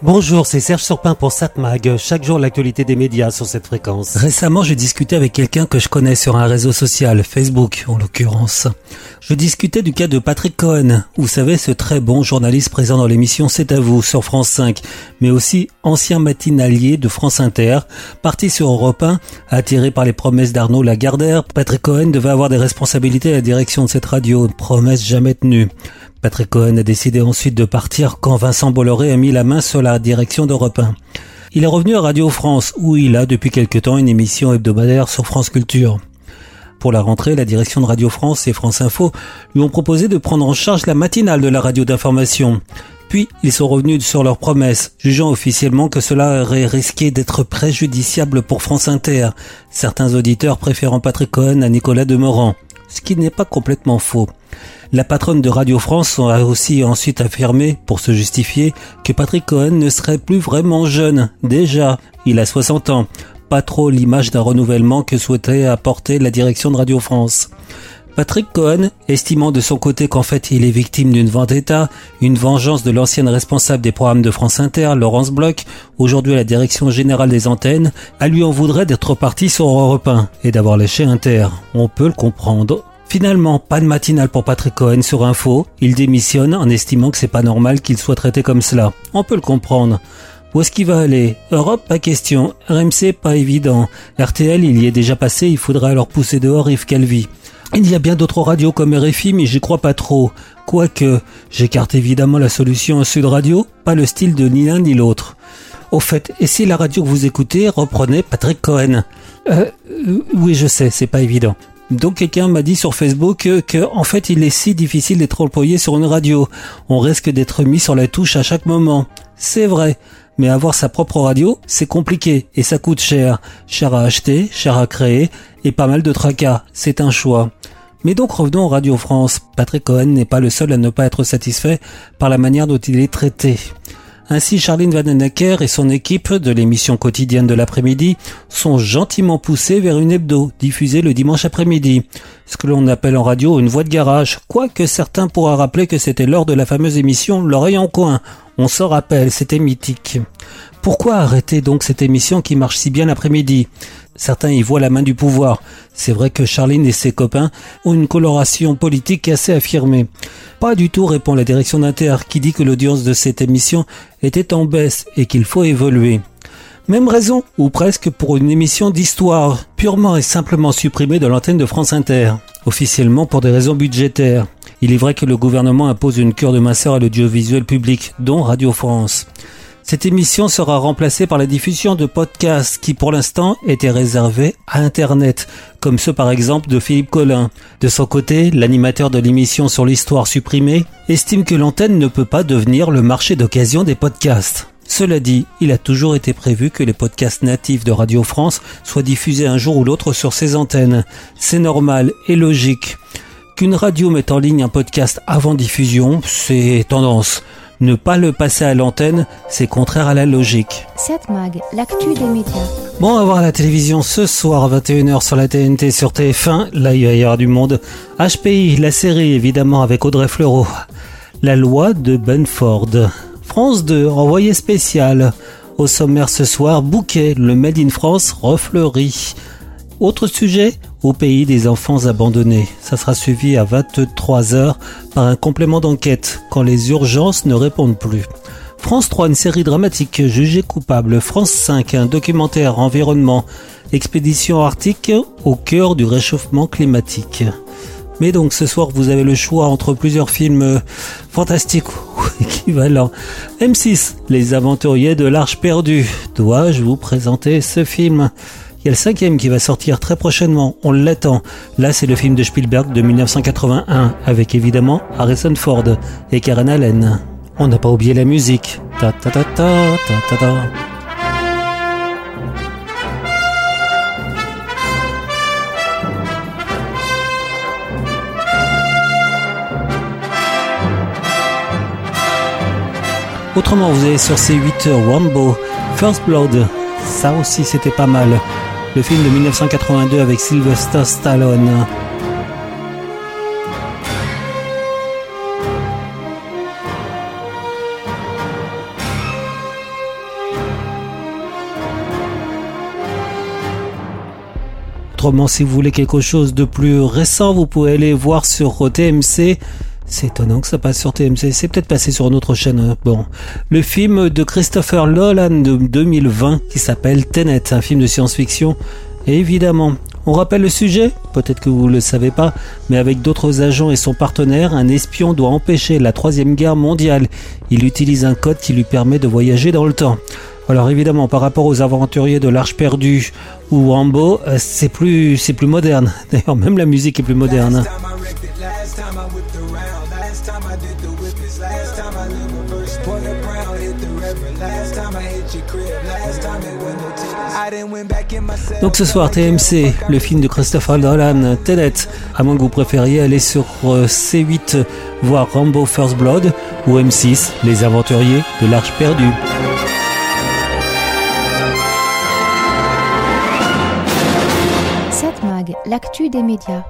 Bonjour, c'est Serge Surpin pour SatMag. Chaque jour, l'actualité des médias sur cette fréquence. Récemment, j'ai discuté avec quelqu'un que je connais sur un réseau social, Facebook en l'occurrence. Je discutais du cas de Patrick Cohen. Vous savez, ce très bon journaliste présent dans l'émission C'est à vous sur France 5, mais aussi ancien matinalier de France Inter, parti sur Europe 1, attiré par les promesses d'Arnaud Lagardère. Patrick Cohen devait avoir des responsabilités à la direction de cette radio, promesse jamais tenue. Patrick Cohen a décidé ensuite de partir quand Vincent Bolloré a mis la main sur la direction d'Europe 1. Il est revenu à Radio France où il a depuis quelque temps une émission hebdomadaire sur France Culture. Pour la rentrée, la direction de Radio France et France Info lui ont proposé de prendre en charge la matinale de la radio d'information. Puis, ils sont revenus sur leurs promesses, jugeant officiellement que cela aurait risqué d'être préjudiciable pour France Inter, certains auditeurs préférant Patrick Cohen à Nicolas Demorand, ce qui n'est pas complètement faux. La patronne de Radio France a aussi ensuite affirmé, pour se justifier, que Patrick Cohen ne serait plus vraiment jeune. Déjà, il a 60 ans. Pas trop l'image d'un renouvellement que souhaitait apporter la direction de Radio France. Patrick Cohen, estimant de son côté qu'en fait il est victime d'une vendetta, une vengeance de l'ancienne responsable des programmes de France Inter, Laurence Bloch, aujourd'hui à la direction générale des antennes, à lui en voudrait d'être parti sur Europe 1 et d'avoir lâché Inter. On peut le comprendre. Finalement, pas de matinale pour Patrick Cohen sur Info. Il démissionne en estimant que c'est pas normal qu'il soit traité comme cela. On peut le comprendre. Où est-ce qu'il va aller? Europe, pas question. RMC, pas évident. RTL, il y est déjà passé, il faudrait alors pousser dehors Yves Calvi. Il y a bien d'autres radios comme RFI, mais j'y crois pas trop. Quoique, j'écarte évidemment la solution Sud Radio, pas le style de ni l'un ni l'autre. Au fait, et si la radio que vous écoutez reprenait Patrick Cohen? Euh, Oui, je sais, c'est pas évident. Donc quelqu'un m'a dit sur Facebook que, en fait il est si difficile d'être employé sur une radio. On risque d'être mis sur la touche à chaque moment. C'est vrai. Mais avoir sa propre radio, c'est compliqué et ça coûte cher. Cher à acheter, cher à créer et pas mal de tracas. C'est un choix. Mais donc revenons au Radio France. Patrick Cohen n'est pas le seul à ne pas être satisfait par la manière dont il est traité. Ainsi, Charline Vandenacker et son équipe de l'émission quotidienne de l'après-midi sont gentiment poussés vers une hebdo diffusée le dimanche après-midi. Ce que l'on appelle en radio une voix de garage, quoique certains pourraient rappeler que c'était lors de la fameuse émission L'oreille en coin. On s'en rappelle, c'était mythique. Pourquoi arrêter donc cette émission qui marche si bien l'après-midi? Certains y voient la main du pouvoir. C'est vrai que Charline et ses copains ont une coloration politique assez affirmée. Pas du tout, répond la direction d'Inter, qui dit que l'audience de cette émission était en baisse et qu'il faut évoluer. Même raison, ou presque pour une émission d'histoire, purement et simplement supprimée de l'antenne de France Inter, officiellement pour des raisons budgétaires. Il est vrai que le gouvernement impose une cure de minceur à l'audiovisuel public, dont Radio France. Cette émission sera remplacée par la diffusion de podcasts qui pour l'instant étaient réservés à Internet, comme ceux par exemple de Philippe Collin. De son côté, l'animateur de l'émission sur l'histoire supprimée estime que l'antenne ne peut pas devenir le marché d'occasion des podcasts. Cela dit, il a toujours été prévu que les podcasts natifs de Radio France soient diffusés un jour ou l'autre sur ses antennes. C'est normal et logique. Qu'une radio mette en ligne un podcast avant diffusion, c'est tendance. Ne pas le passer à l'antenne, c'est contraire à la logique. Cette mag, l'actu des médias. Bon, on va voir la télévision ce soir à 21h sur la TNT sur TF1. Là, il va y avoir du monde. HPI, la série évidemment avec Audrey Fleurot. La loi de Benford. France 2, envoyé spécial. Au sommaire ce soir, Bouquet, le Made in France refleuri. Autre sujet, au pays des enfants abandonnés. Ça sera suivi à 23h par un complément d'enquête quand les urgences ne répondent plus. France 3, une série dramatique jugée coupable. France 5, un documentaire environnement. Expédition arctique au cœur du réchauffement climatique. Mais donc ce soir vous avez le choix entre plusieurs films fantastiques ou équivalents. M6, Les aventuriers de l'Arche perdue. Dois-je vous présenter ce film? Il y a le cinquième qui va sortir très prochainement, on l'attend. Là, c'est le film de Spielberg de 1981, avec évidemment Harrison Ford et Karen Allen. On n'a pas oublié la musique. Ta ta ta ta ta ta ta. Autrement, vous avez sur C8 Rambo, First Blood. Ça aussi, c'était pas mal le film de 1982 avec Sylvester Stallone. Autrement, si vous voulez quelque chose de plus récent, vous pouvez aller voir sur TMC c'est étonnant que ça passe sur TMC. C'est peut-être passé sur une autre chaîne. Hein. Bon. Le film de Christopher Nolan de 2020 qui s'appelle Tenet, un film de science-fiction. évidemment, on rappelle le sujet Peut-être que vous ne le savez pas, mais avec d'autres agents et son partenaire, un espion doit empêcher la troisième guerre mondiale. Il utilise un code qui lui permet de voyager dans le temps. Alors évidemment, par rapport aux aventuriers de l'Arche perdue ou Rambo, euh, c'est plus, c'est plus moderne. D'ailleurs, même la musique est plus moderne. Donc ce soir, TMC, le film de Christopher Nolan, Tenet. À moins que vous préfériez aller sur euh, C8 voir Rambo First Blood ou M6, Les Aventuriers de l'Arche perdue. Cette mag, l'actu des médias.